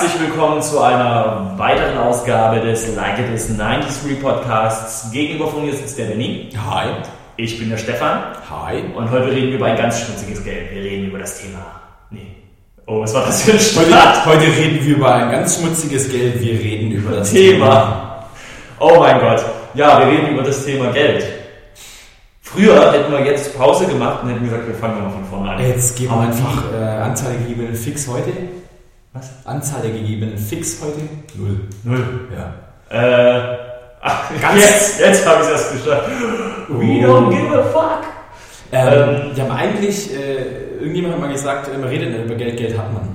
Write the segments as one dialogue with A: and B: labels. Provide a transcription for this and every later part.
A: Herzlich willkommen zu einer weiteren Ausgabe des Like It Is 93 Podcasts. Gegenüber von mir sitzt der Benny.
B: Hi.
A: Ich bin der Stefan.
B: Hi.
A: Und heute reden wir über ein ganz schmutziges Geld. Wir reden über das Thema. Nee. Oh, was war das für ein
B: Heute,
A: Start?
B: heute reden wir über ein ganz schmutziges Geld. Wir reden über das
A: Thema. Oh mein Gott. Ja, wir reden über das Thema Geld. Früher hätten wir jetzt Pause gemacht und hätten gesagt, wir fangen mal von vorne an.
B: Jetzt geben wir einfach äh, Anzahl der gegebenen Fix heute.
A: Was?
B: Anzahl der gegebenen Fix heute? Null.
A: Null.
B: Ja.
A: Äh, ach,
B: Ganz-
A: jetzt, jetzt habe ich es erst geschafft. We
B: Oh.
A: don't give a fuck.
B: Ähm,
A: Ähm.
B: wir haben eigentlich, äh, irgendjemand hat mal gesagt, man redet nicht über Geld, Geld hat man.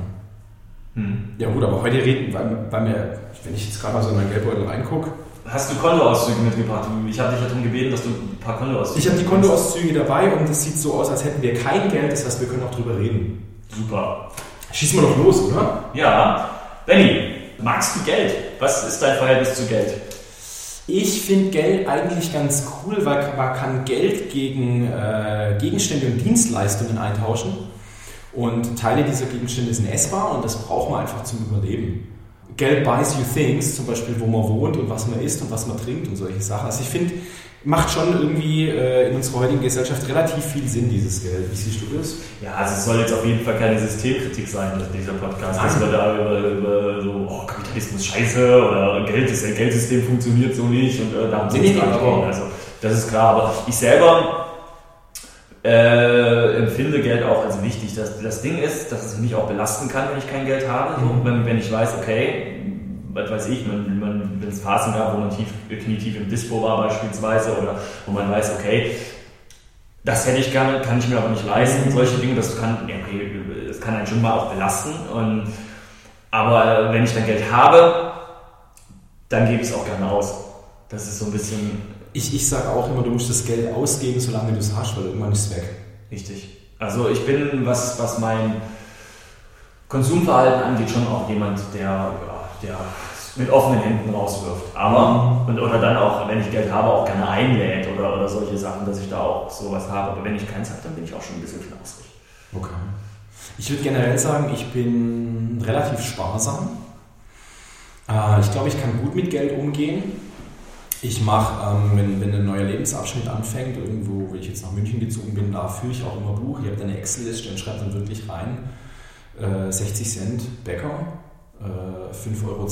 A: Hm.
B: Ja gut, aber heute reden, weil, weil mir, wenn ich jetzt gerade mal so in meinen Geldbeutel reingucke,
A: Hast du Kontoauszüge mitgebracht? Ich habe dich ja darum gebeten, dass du ein paar Kontoauszüge
B: ich habe die Kontoauszüge dabei und es sieht so aus, als hätten wir kein Geld, das heißt, wir können auch drüber reden.
A: Super.
B: Schießen wir doch los, oder?
A: Ja. Benny, magst du Geld? Was ist dein Verhältnis zu Geld?
B: Ich finde Geld eigentlich ganz cool, weil man kann Geld gegen äh, Gegenstände und Dienstleistungen eintauschen. Und Teile dieser Gegenstände sind essbar und das braucht man einfach zum Überleben. Geld buys you things, zum Beispiel wo man wohnt und was man isst und was man trinkt und solche Sachen. Also ich finde, macht schon irgendwie äh, in unserer heutigen Gesellschaft relativ viel Sinn, dieses Geld. Wie siehst du das?
A: Ja, also es soll jetzt auf jeden Fall keine Systemkritik sein, dieser Podcast. Dass wir da über, über so, oh, Kapitalismus scheiße oder Geld ist, das Geldsystem funktioniert so nicht und äh, da haben sie
B: Nee,
A: uns
B: nee.
A: Also das ist klar, aber ich selber äh, empfinde Geld auch als wichtig. Das, das Ding ist, dass es mich auch belasten kann, wenn ich kein Geld habe. So,
B: Mhm.
A: wenn, wenn ich weiß, okay, was weiß ich, man, man, wenn es Phasen gab, wo man tief, knietief im Dispo war beispielsweise oder wo man weiß, okay, das hätte ich gerne, kann ich mir aber nicht leisten. Solche Dinge, das kann, okay, das kann einen schon mal auch belasten. Und, aber wenn ich dann Geld habe, dann gebe ich es auch gerne aus. Das ist so ein bisschen
B: Ich, ich sage auch immer, du musst das Geld ausgeben, solange du es hast, weil irgendwann ist es weg.
A: Richtig. Also ich bin, was, was mein Konsumverhalten angeht, schon auch jemand, der, der mit offenen Händen rauswirft. Aber, und, oder dann auch, wenn ich Geld habe, auch gerne einlädt oder, oder solche Sachen, dass ich da auch sowas habe. Aber wenn ich keins habe, dann bin ich auch schon ein bisschen knausrig.
B: Okay. Ich würde generell sagen, ich bin relativ sparsam. Äh, ich glaube, ich kann gut mit Geld umgehen. Ich mache, ähm, wenn, wenn ein neuer Lebensabschnitt anfängt, irgendwo, wo ich jetzt nach München gezogen bin, da führe ich auch immer Buch. Ich habe da eine Excel-Liste und schreibe dann wirklich rein, äh, 60 Cent Bäcker, äh, 5,20 Euro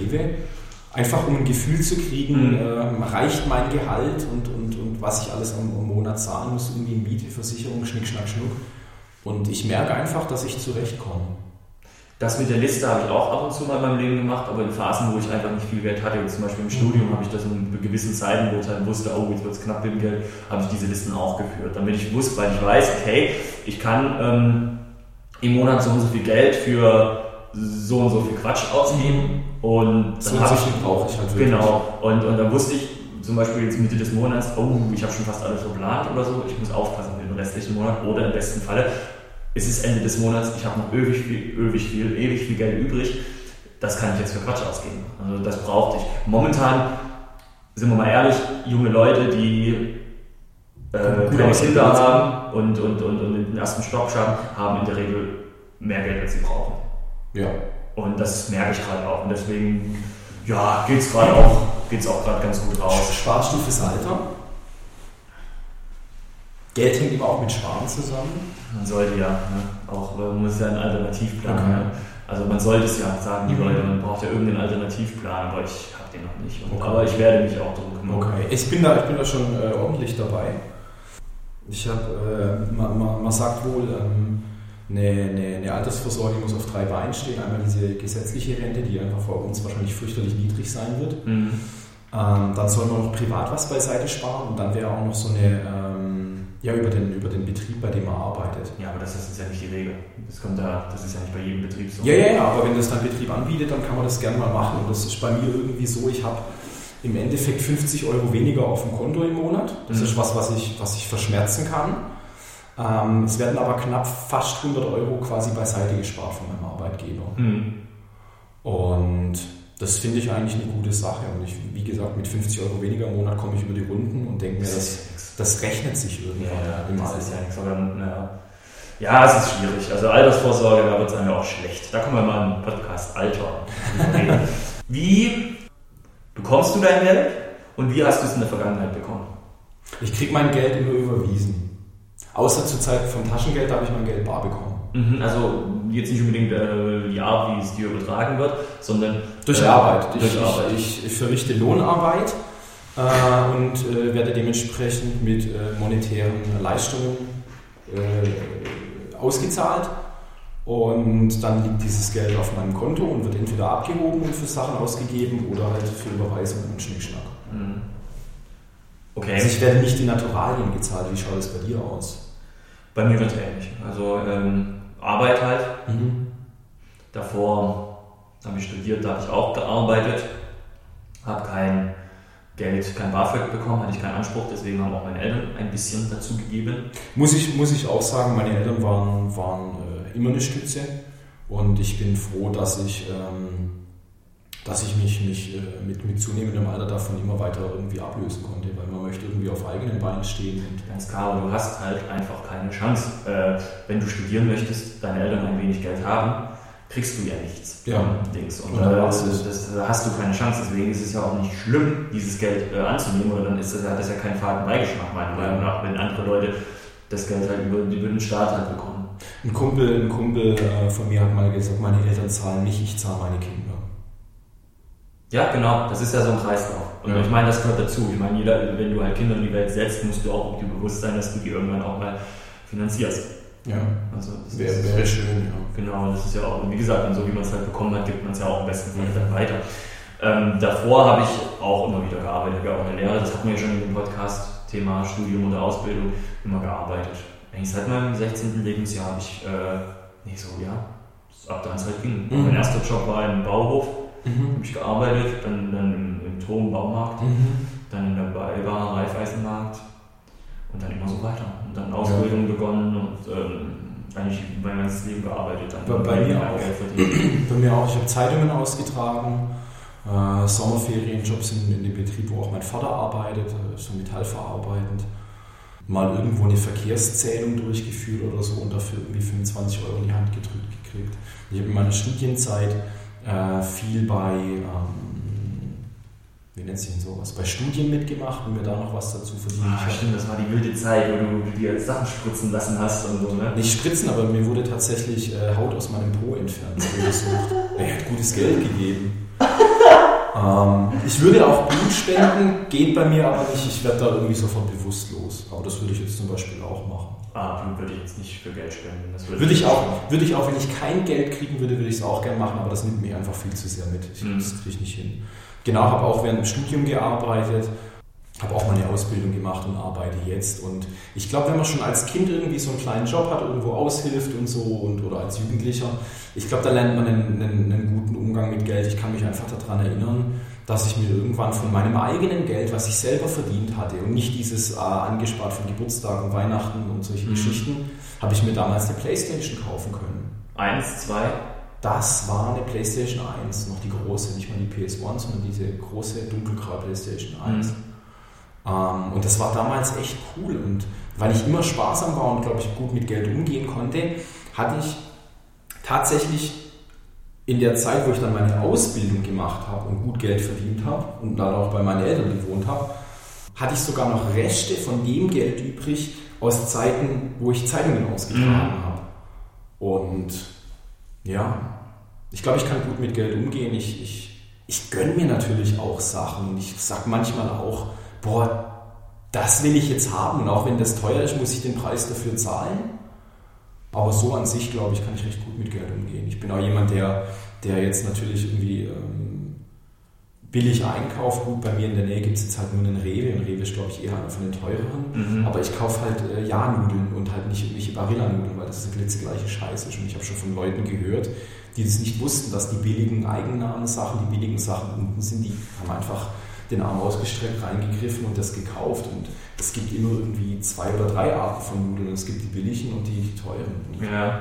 B: Rewe. Einfach um ein Gefühl zu kriegen,
A: Mhm.
B: ähm, reicht mein Gehalt und, und, und was ich alles am, am Monat zahlen muss, irgendwie Miete, Versicherung, Schnick, Schnack, Schnuck. Und ich merke einfach, dass ich zurechtkomme.
A: Das mit der Liste habe ich auch ab und zu mal in meinem Leben gemacht, aber in Phasen, wo ich einfach nicht viel Geld hatte, zum Beispiel im Studium, habe ich das in gewissen Zeiten, wo ich halt wusste, oh, jetzt wird es knapp mit dem Geld, habe ich diese Listen auch geführt. Damit ich wusste, weil ich weiß, okay, ich kann ähm, im Monat so und so viel Geld für so und so viel Quatsch ausgeben und dann habe ich
B: brauche ich.
A: Genau. Und, und dann wusste ich zum Beispiel jetzt Mitte des Monats, oh, ich habe schon fast alles verplant oder so, ich muss aufpassen für den restlichen Monat oder im besten Falle, es ist Ende des Monats, ich habe noch ewig viel, ewig viel, ewig viel Geld übrig, das kann ich jetzt für Quatsch ausgeben. Also das brauchte ich. Momentan, sind wir mal ehrlich, junge Leute, die äh, kleine Kinder haben und, und, und, und den ersten Stock schaffen, haben in der Regel mehr Geld, als sie brauchen.
B: Ja.
A: Und das merke ich gerade auch. Und deswegen, ja, geht es gerade auch, geht's auch gerade ganz gut raus.
B: Sparst du fürs Alter? Geld hängt immer auch mit Sparen zusammen.
A: Man sollte ja, ne? auch äh, man muss ja einen Alternativplan.
B: Okay.
A: Ne? Also man sollte es ja sagen, die
B: Mhm.
A: Leute, man braucht ja irgendeinen Alternativplan, aber ich habe den noch nicht.
B: Okay.
A: Aber ich werde mich auch darum kümmern.
B: Okay. Ich bin da, ich bin da schon äh, ordentlich dabei. Ich habe, äh, man, man, man sagt wohl, ähm, eine, eine, eine Altersvorsorge muss auf drei Beinen stehen. Einmal diese gesetzliche Rente, die einfach vor uns wahrscheinlich fürchterlich niedrig sein wird.
A: Mhm.
B: Ähm, dann soll man noch privat was beiseite sparen und dann wäre auch noch so eine, ähm, ja, über den, über den Betrieb, bei dem man arbeitet.
A: Ja, aber das ist ja nicht die Regel. Das, kommt da, das ist ja nicht bei jedem Betrieb so.
B: Ja, ja, ja, aber wenn das dein Betrieb anbietet, dann kann man das gerne mal machen. Und das ist bei mir irgendwie so, ich habe im Endeffekt 50 Euro weniger auf dem Konto im Monat. Das
A: Mhm.
B: ist was, was ich, was ich verschmerzen kann. Ähm, es werden aber knapp fast 100 Euro quasi beiseite gespart von meinem Arbeitgeber.
A: Mhm.
B: Und das finde ich eigentlich eine gute Sache. Und ich, wie gesagt, mit 50 Euro weniger im Monat komme ich über die Runden und denke mir,
A: Das
B: das, rechnet sich irgendwann
A: ja,
B: im
A: das
B: Alter.
A: ist ja nichts. Aber, naja. Ja, es ist schwierig. Also Altersvorsorge, da wird es einem ja auch schlecht. Da kommen wir mal im Podcast Alter. wie bekommst du dein Geld und wie hast du es in der Vergangenheit bekommen?
B: Ich kriege mein Geld immer überwiesen. Außer zur Zeit vom Taschengeld habe ich mein Geld bar bekommen.
A: Mhm, also jetzt nicht unbedingt äh, die Art, wie es dir übertragen wird, sondern
B: durch
A: äh,
B: Arbeit. Ich,
A: durch Arbeit.
B: Ich, ich, verrichte Lohnarbeit äh, und äh, werde dementsprechend mit äh, monetären Leistungen äh, ausgezahlt. Und dann liegt dieses Geld auf meinem Konto und wird entweder abgehoben und für Sachen ausgegeben oder halt für Überweisungen und Schnickschnack. Mhm. Okay. Also ich werde nicht in Naturalien gezahlt. Wie schaut es bei dir aus?
A: Bei mir wird es ähnlich. Also ähm, Arbeit halt. Mhm. Davor habe ich studiert, da habe ich auch gearbeitet. Habe kein Geld, kein BAföG bekommen, hatte ich keinen Anspruch, deswegen haben auch meine Eltern ein bisschen dazu gegeben.
B: Muss ich, muss ich auch sagen, meine Eltern waren, waren äh, immer eine Stütze und ich bin froh, dass ich ähm, dass ich mich, mich äh, mit, mit zunehmendem Alter davon immer weiter irgendwie ablösen konnte, weil man möchte irgendwie auf eigenen Beinen stehen.
A: Und Ganz klar, aber du hast halt einfach keine Chance. Äh, wenn du studieren möchtest, deine Eltern ein wenig Geld haben, kriegst du ja nichts.
B: Ja.
A: Dings. Und, und äh, das, das, da hast du keine Chance. Deswegen ist es ja auch nicht schlimm, dieses Geld äh, anzunehmen, oder dann ist das, hat das ja keinen faden Beigeschmack, meiner Meinung nach, wenn andere Leute das Geld halt über, über den Staat halt bekommen.
B: Ein Kumpel, ein Kumpel äh, von mir hat mal gesagt, meine Eltern zahlen nicht, ich zahle meine Kinder.
A: Ja, genau, das ist ja so ein Kreislauf. Und ja. ich meine, das gehört dazu. Ich meine, jeder, wenn du halt Kinder in die Welt setzt, musst du auch dir bewusst sein, dass du die irgendwann auch mal finanzierst.
B: Ja, also das wäre, wäre schön, ja.
A: Genau, das ist ja auch, wie gesagt, so wie man es halt bekommen hat, gibt man es ja auch am besten Fall dann weiter. Ähm, davor habe ich auch immer wieder gearbeitet, habe auch eine Lehre, das hatten wir ja schon in dem Podcast, Thema Studium oder Ausbildung, immer gearbeitet. Eigentlich seit meinem 16. Lebensjahr habe ich, äh, nee, so, ja, ab da es halt ging. Mhm. Mein erster Job war im Bauhof, mhm. habe ich gearbeitet, dann, dann im, im Turmbaumarkt, mhm. dann in der Beiware, Reifeisenmarkt und dann immer so weiter. Und dann Ausbildung ja. begonnen und ähm, eigentlich mein ganzes Leben gearbeitet.
B: Dann bei, bei mir auch. Bei mir auch. Ich habe Zeitungen ausgetragen, äh, Sommerferienjobs in, in dem Betrieb, wo auch mein Vater arbeitet, äh, so metallverarbeitend. Mal irgendwo eine Verkehrszählung durchgeführt oder so und dafür irgendwie 25 Euro in die Hand gedrückt gekriegt. Ich habe in meiner Studienzeit äh, viel bei, ähm, wie nennt sich denn sowas, bei Studien mitgemacht und mir da noch was dazu verdient.
A: Ah, stimmt, das war die wilde Zeit, wo du dir Sachen spritzen lassen hast und so, ne?
B: Nicht spritzen, aber mir wurde tatsächlich äh, Haut aus meinem Po entfernt. er hat gutes Geld gegeben. ähm, ich würde auch Blut spenden, geht bei mir aber nicht. Ich werde da irgendwie sofort bewusstlos. Aber das würde ich jetzt zum Beispiel auch machen.
A: Blut würde ich jetzt nicht für Geld spenden.
B: Das würde, würde ich auch, würde ich auch, wenn ich kein Geld kriegen würde, würde ich es auch gerne machen, aber das nimmt mich einfach viel zu sehr mit. Ich, mhm. Das kriege ich nicht hin. Genau, habe auch während dem Studium gearbeitet, habe auch meine Ausbildung gemacht und arbeite jetzt. Und ich glaube, wenn man schon als Kind irgendwie so einen kleinen Job hat, irgendwo aushilft und so, und, oder als Jugendlicher, ich glaube, da lernt man einen, einen, einen guten Umgang mit Geld. Ich kann mich einfach daran erinnern, dass ich mir irgendwann von meinem eigenen Geld, was ich selber verdient hatte und nicht dieses äh, angespart von Geburtstag und Weihnachten und solche mhm. Geschichten, habe ich mir damals eine Playstation kaufen können.
A: Eins, zwei?
B: Das war eine Playstation 1, noch die große, nicht mal die PS1, sondern diese große dunkelgraue Playstation 1. Mhm. Ähm, und das war damals echt cool. Und weil ich immer sparsam war und, glaube ich, gut mit Geld umgehen konnte, hatte ich tatsächlich in der Zeit, wo ich dann meine Ausbildung gemacht habe und gut Geld verdient habe und dann auch bei meinen Eltern gewohnt habe, hatte ich sogar noch Reste von dem Geld übrig aus Zeiten, wo ich Zeitungen ausgetragen mhm. habe. Und ja, ich glaube, ich kann gut mit Geld umgehen. Ich, ich, ich gönne mir natürlich auch Sachen. Ich sage manchmal auch, boah, das will ich jetzt haben. Und auch wenn das teuer ist, muss ich den Preis dafür zahlen. Aber so an sich, glaube ich, kann ich recht gut mit Geld umgehen. Ich bin auch jemand, der, der jetzt natürlich irgendwie ähm, billig einkauft. Gut, bei mir in der Nähe gibt es jetzt halt nur einen Rewe. Ein Rewe ist, glaube ich, eher einer von den teureren. Mhm. Aber ich kaufe halt äh, Ja-Nudeln und halt nicht irgendwelche Barilla-Nudeln, weil das ist eine glitzegleiche Scheiße. Und ich habe schon von Leuten gehört, die das nicht wussten, dass die billigen Eigennamen-Sachen, die billigen Sachen unten sind, die haben einfach den Arm ausgestreckt, reingegriffen und das gekauft. Und es gibt immer irgendwie zwei oder drei Arten von Nudeln. Es gibt die billigen und die, teuren.
A: Ja.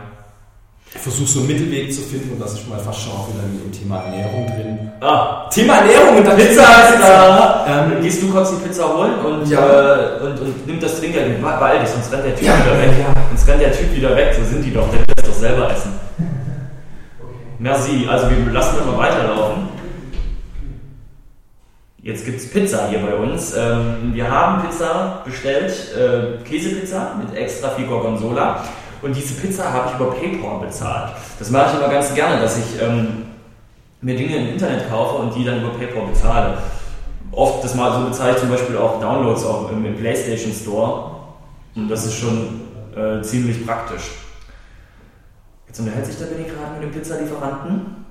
B: Ich versuche so einen Mittelweg zu finden und das ist mal fast schon auch wieder im Thema Ernährung drin.
A: Ah, Thema Ernährung und dann Pizza ist
B: da.
A: Ähm, gehst du kurz die Pizza holen und,
B: Ja.
A: äh, und, und nimm das Trinkgeld, beeil dich, sonst rennt der Typ
B: Ja,
A: wieder weg.
B: ja.
A: Sonst rennt der Typ wieder weg, so sind die doch, der will das doch selber essen. Merci, also wir lassen das mal weiterlaufen. Jetzt gibt es Pizza hier bei uns. Ähm, wir haben Pizza bestellt, äh, Käsepizza mit extra viel Gorgonzola. Und diese Pizza habe ich über PayPal bezahlt. Das mache ich immer ganz gerne, dass ich ähm, mir Dinge im Internet kaufe und die dann über PayPal bezahle. Oft, das mal so bezahle ich zum Beispiel auch Downloads auch im, PlayStation Store. Und das ist schon äh, ziemlich praktisch. Jetzt unterhält sich der Benny gerade mit dem Pizzalieferanten.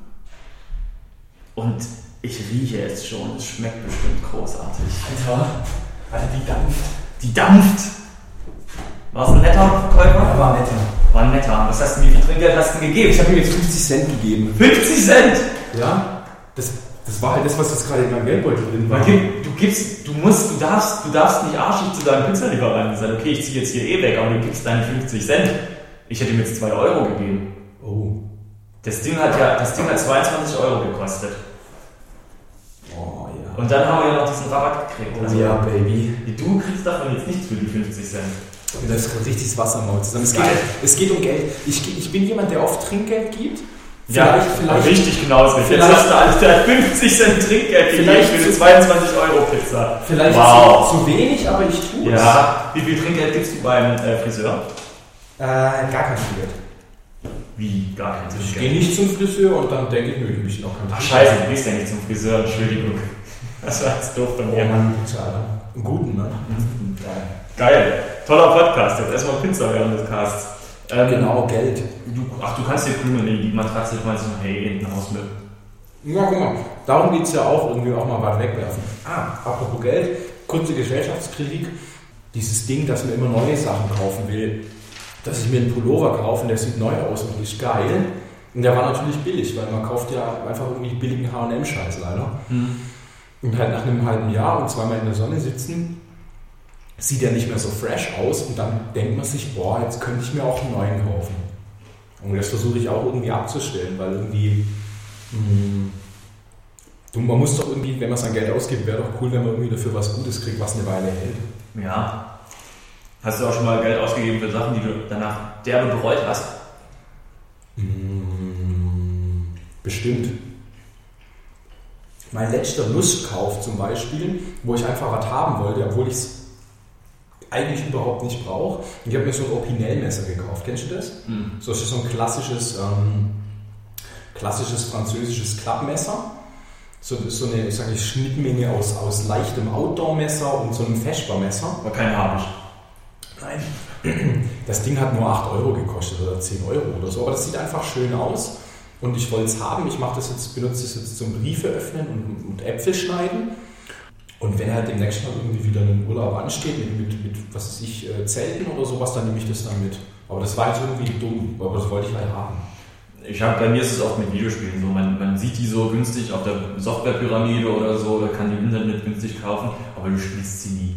A: Und ich rieche es schon. Es schmeckt bestimmt großartig.
B: Alter, Alter, die dampft.
A: Die dampft! War es ein netter Verkäufer?
B: war netter.
A: War netter. Was hast du, wie viel Trinkgeld hast du gegeben?
B: Ich habe ihm jetzt 50 Cent gegeben.
A: 50 Cent!
B: Ja, das, das war halt das, was jetzt gerade in meinem Geldbeutel drin war.
A: Gibt, du gibst, du musst, du darfst, du darfst nicht arschig zu deinem Pizzalieferanten sein. Okay, ich ziehe jetzt hier eh weg, aber du gibst deine 50 Cent. Ich hätte ihm jetzt 2 Euro gegeben.
B: Oh.
A: Das Ding hat ja, das Ding hat 22 Euro gekostet. Und dann haben wir ja noch diesen Rabatt gekriegt. Also,
B: ja, Baby.
A: Du kriegst davon jetzt nichts für die 50 Cent.
B: Das kommt richtig das Wasser im Maul zusammen. Es geht, es geht um Geld. Ich, ich bin jemand, der oft Trinkgeld gibt.
A: Ja,
B: Vielleicht, vielleicht.
A: richtig genau. Jetzt
B: vielleicht-
A: hast du alles, der hat 50 Cent Trinkgeld gegeben
B: Vielleicht
A: für eine
B: zu-
A: 22 Euro Pizza.
B: Vielleicht
A: Wow.
B: zu, zu wenig, aber ich tue es.
A: Ja. Wie viel Trinkgeld gibst du beim äh, Friseur?
B: Äh, gar kein Trinkgeld.
A: Wie? Gar kein
B: Ich gehe
A: Trinkgeld.
B: nicht zum Friseur und dann denke ich, nö, ich möchte noch kein
A: Ach scheiße, du gehst ja nicht zum Friseur, Entschuldigung. Das war jetzt doof von
B: Oh
A: mir.
B: Mann, Pizza, Alter. Einen guten, ne? Geil.
A: Geil. Toller Podcast. Jetzt erstmal Pizza während des Casts. Ähm,
B: Genau, Geld.
A: Du, ach, du kannst dir Krümel in die Matratze schmeißen und hey, in den Hausmüll.
B: Ja, guck mal. Darum geht es ja auch, irgendwie auch mal was wegwerfen. Ah, apropos Geld, kurze Gesellschaftskritik. Dieses Ding, dass man immer neue Sachen kaufen will. Dass ich mir einen Pullover kaufe und der sieht neu aus und ist geil. Und der war natürlich billig, weil man kauft ja einfach irgendwie billigen H&M-Scheiß leider. Und halt nach einem halben Jahr und zweimal in der Sonne sitzen, sieht er nicht mehr so fresh aus und dann denkt man sich, boah, jetzt könnte ich mir auch einen neuen kaufen. Und das versuche ich auch irgendwie abzustellen, weil irgendwie, mh, du, man muss doch irgendwie, wenn man sein Geld ausgibt, wäre doch cool, wenn man irgendwie dafür was Gutes kriegt, was eine Weile hält.
A: Ja. Hast du auch schon mal Geld ausgegeben für Sachen, die du danach derbe bereut hast?
B: Mm, Bestimmt. Mein letzter Lustkauf zum Beispiel, wo ich einfach was haben wollte, obwohl ich es eigentlich überhaupt nicht brauche. Ich habe mir so ein Opinel-Messer gekauft. Kennst du das?
A: Hm.
B: So das ist so ein klassisches, ähm, klassisches französisches Klappmesser. So, so eine sag ich, Schnittmenge aus, aus leichtem Outdoor-Messer und so einem Feschbarmesser.
A: Aber kein habe ich.
B: Nein. Das Ding hat nur 8 Euro gekostet oder 10 Euro oder so, aber das sieht einfach schön aus und ich wollte es haben. Ich mache das jetzt, benutze das jetzt zum Briefe öffnen und, und Äpfel schneiden. Und wenn halt demnächst mal irgendwie wieder ein Urlaub ansteht mit, mit, mit was weiß ich, äh, Zelten oder sowas, dann nehme ich das dann mit. Aber das war jetzt irgendwie dumm, aber das wollte ich halt haben.
A: Ich habe bei mir ist es oft mit Videospielen so, man, man sieht die so günstig auf der Softwarepyramide oder so, oder kann die im Internet günstig kaufen, aber du spielst sie nie.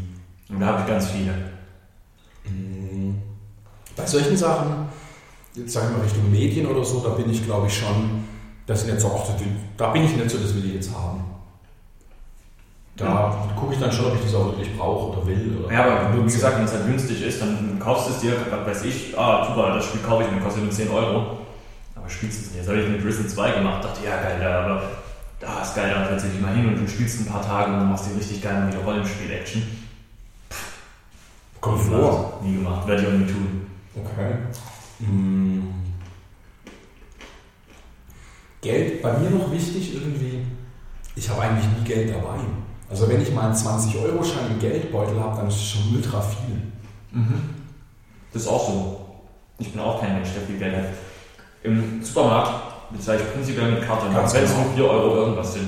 A: Und da habe ich ganz viele.
B: Bei solchen Sachen, jetzt sagen wir mal Richtung Medien oder so, da bin ich glaube ich schon, dass ich nicht so, ach, das will- da bin ich nicht so, das will ich jetzt haben. Da gucke ich dann schon, ob ich das auch wirklich brauche oder will. Oder
A: Ja, aber wie gesagt, wenn es halt günstig ist, dann kaufst du es dir, was weiß ich, ah, super, das Spiel kaufe ich mir, kostet nur 10 Euro. Aber spielst es nicht. Jetzt habe ich mit Risen 2 gemacht, dachte, ja geil, da, aber da ist geil, da setze ich mal hin und du spielst ein paar Tage und dann machst du richtig geil wieder Rollenspiel-Action.
B: Kommt
A: Nie
B: vor.
A: Nie gemacht, werde ich auch nie tun.
B: Okay. Hm. Geld, bei mir noch wichtig irgendwie, ich habe eigentlich nie Geld dabei. Also wenn ich mal einen 20-Euro-Schein im Geldbeutel habe, dann ist es schon ultra viel.
A: Das ist auch so. Ich bin auch kein Mensch, der viel Geld hat. Im Supermarkt bezahle ich prinzipiell mit Karte, wenn es
B: genau.
A: nur 4 Euro irgendwas sind.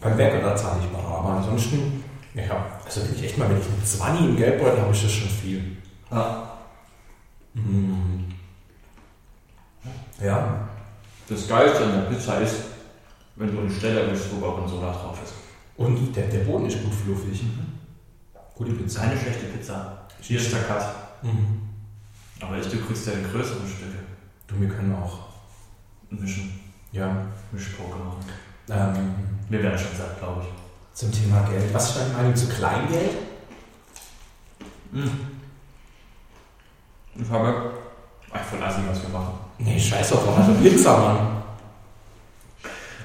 B: Beim Bäcker, da zahle ich mal. Aber ansonsten, ja, also wenn ich echt mal, wenn ich einen 20 im Geldbeutel habe, ist das schon viel.
A: Ja.
B: Mhm. Ja.
A: Das Geilste an der Pizza ist, wenn du eine Stelle bist, wo Gorgonzola drauf ist.
B: Und der, der Boden ist gut fluffig. Gute Pizza.
A: Keine schlechte Pizza. Hier ist der Cut.
B: Mhm.
A: Aber ich, du kriegst ja die größeren Stücke.
B: Du, wir können auch.
A: Mischen.
B: Ja.
A: Mischpoke machen.
B: Ähm,
A: Wir werden schon satt, glaube ich.
B: zum Thema Geld. Was ist deine Meinung zu Kleingeld?
A: Ich habe. Ach, voll assi, was wir machen.
B: Nee, scheiß doch, also Pizza, Mann.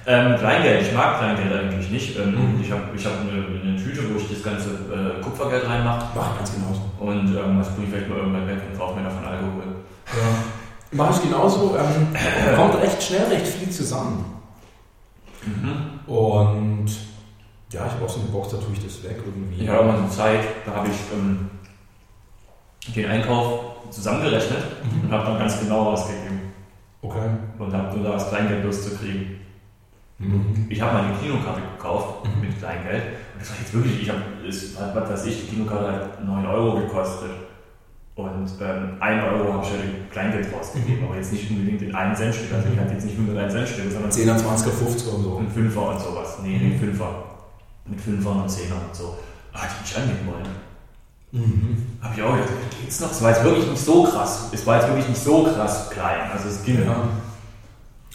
A: Ähm, Kleingeld, ich mag Kleingeld eigentlich nicht. Ähm,
B: Mhm.
A: Ich habe ich hab eine, eine Tüte, wo ich das ganze äh, Kupfergeld reinmache.
B: Mach ich ganz genauso.
A: Und ähm, das bringe ich vielleicht mal irgendwann weg und kaufe mir davon Alkohol.
B: Ja. Mache ich genauso. Ähm, kommt recht schnell recht viel zusammen. Und ja, ich habe auch so eine Box, da tue ich das weg irgendwie.
A: Ich habe mal so Zeit, da habe ich ähm, den Einkauf zusammengerechnet
B: Mhm.
A: und habe dann ganz genau ausgegeben.
B: Okay.
A: Und habe nur da das Kleingeld loszukriegen.
B: Mhm.
A: Ich habe mal eine Kinokarte gekauft
B: Mhm.
A: mit Kleingeld. Und das war jetzt wirklich, ich habe, was weiß ich, die Kinokarte hat 9 Euro gekostet. Und ähm, 1 Euro habe ich ja Kleingeld rausgegeben, aber jetzt nicht unbedingt in 1 Cent Stück. Also ich hatte jetzt nicht 101 Cent Stück, sondern
B: 10er, 20er, 50er und so.
A: ein Fünfer und sowas. Nee,
B: Mhm.
A: ein Fünfer. Mit Fünfern und Zehnern und so. Ah, die mich wollen.
B: Mhm.
A: Habe ich auch gedacht, geht's noch? Es war jetzt wirklich nicht so krass. Es war jetzt wirklich nicht so krass klein. Also es ging.
B: Ja.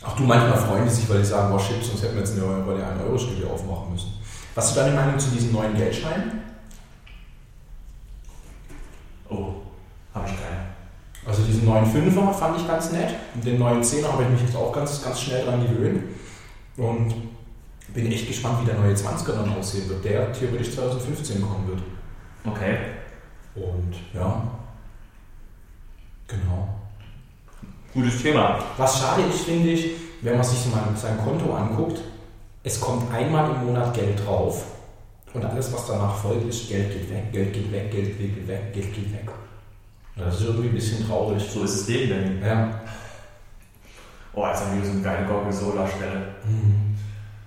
B: Ach du, manchmal freuen die sich, weil die sagen, boah shit, sonst hätten wir jetzt eine, eine 1-Euro-Stücke aufmachen müssen. Was ist deine Meinung zu diesen neuen Geldscheinen?
A: Oh, habe ich keine.
B: Also diesen neuen Fünfer fand ich ganz nett. Und den neuen Zehner habe ich mich jetzt auch ganz, ganz schnell dran gewöhnt. Und bin echt gespannt, wie der neue 20er dann aussehen wird, der theoretisch 2015 kommen wird.
A: Okay.
B: Und ja, genau.
A: Gutes Thema.
B: Was schade ist, finde ich, wenn man sich mal sein Konto anguckt, es kommt einmal im Monat Geld drauf und alles, was danach folgt, ist Geld geht weg, Geld geht weg, Geld geht weg, Geld geht weg. Und das ist irgendwie ein bisschen traurig.
A: So ist das Leben denn.
B: Ja.
A: Oh, jetzt haben wir so eine geile Gorgonzola-Stelle.
B: Mhm.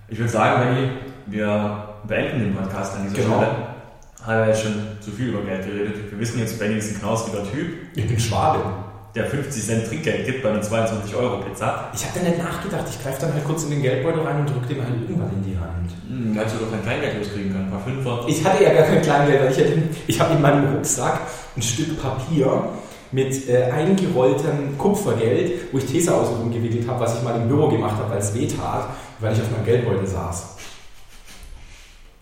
A: Ich würde sagen, Benny, wir beenden den Podcast an dieser
B: Genau.
A: Stelle. Haben wir jetzt schon zu viel über Geld geredet. Wir wissen jetzt, Benny ist ein knausiger Typ,
B: Ich bin Schwabe.
A: der 50 Cent Trinkgeld gibt bei einer 22-Euro-Pizza.
B: Ich habe da nicht nachgedacht. Ich greife dann halt kurz in den Geldbeutel rein und drücke dem halt irgendwas in die Hand.
A: Hm, hättest du doch kein Kleingeld loskriegen können. Ein paar Fünfer.
B: Ich hatte ja gar kein Kleingeld, weil ich, hatte, ich habe in meinem Rucksack ein Stück Papier mit äh, eingerolltem Kupfergeld, wo ich Tesa außen rumgewickelt habe, was ich mal im Büro gemacht habe, weil es weh tat, weil ich auf meinem Geldbeutel saß.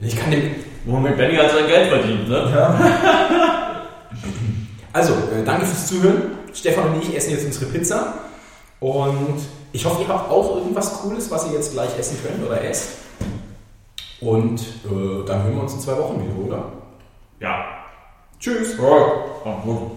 B: Ich kann dem.
A: Womit Benny halt sein Geld verdient, ne?
B: Also, äh, danke fürs Zuhören. Stefan und ich essen jetzt unsere Pizza. Und ich hoffe, ihr habt auch irgendwas Cooles, was ihr jetzt gleich essen könnt oder esst. Und äh, dann hören wir uns in zwei Wochen wieder, oder?
A: Ja.
B: Tschüss.
A: Oh, gut.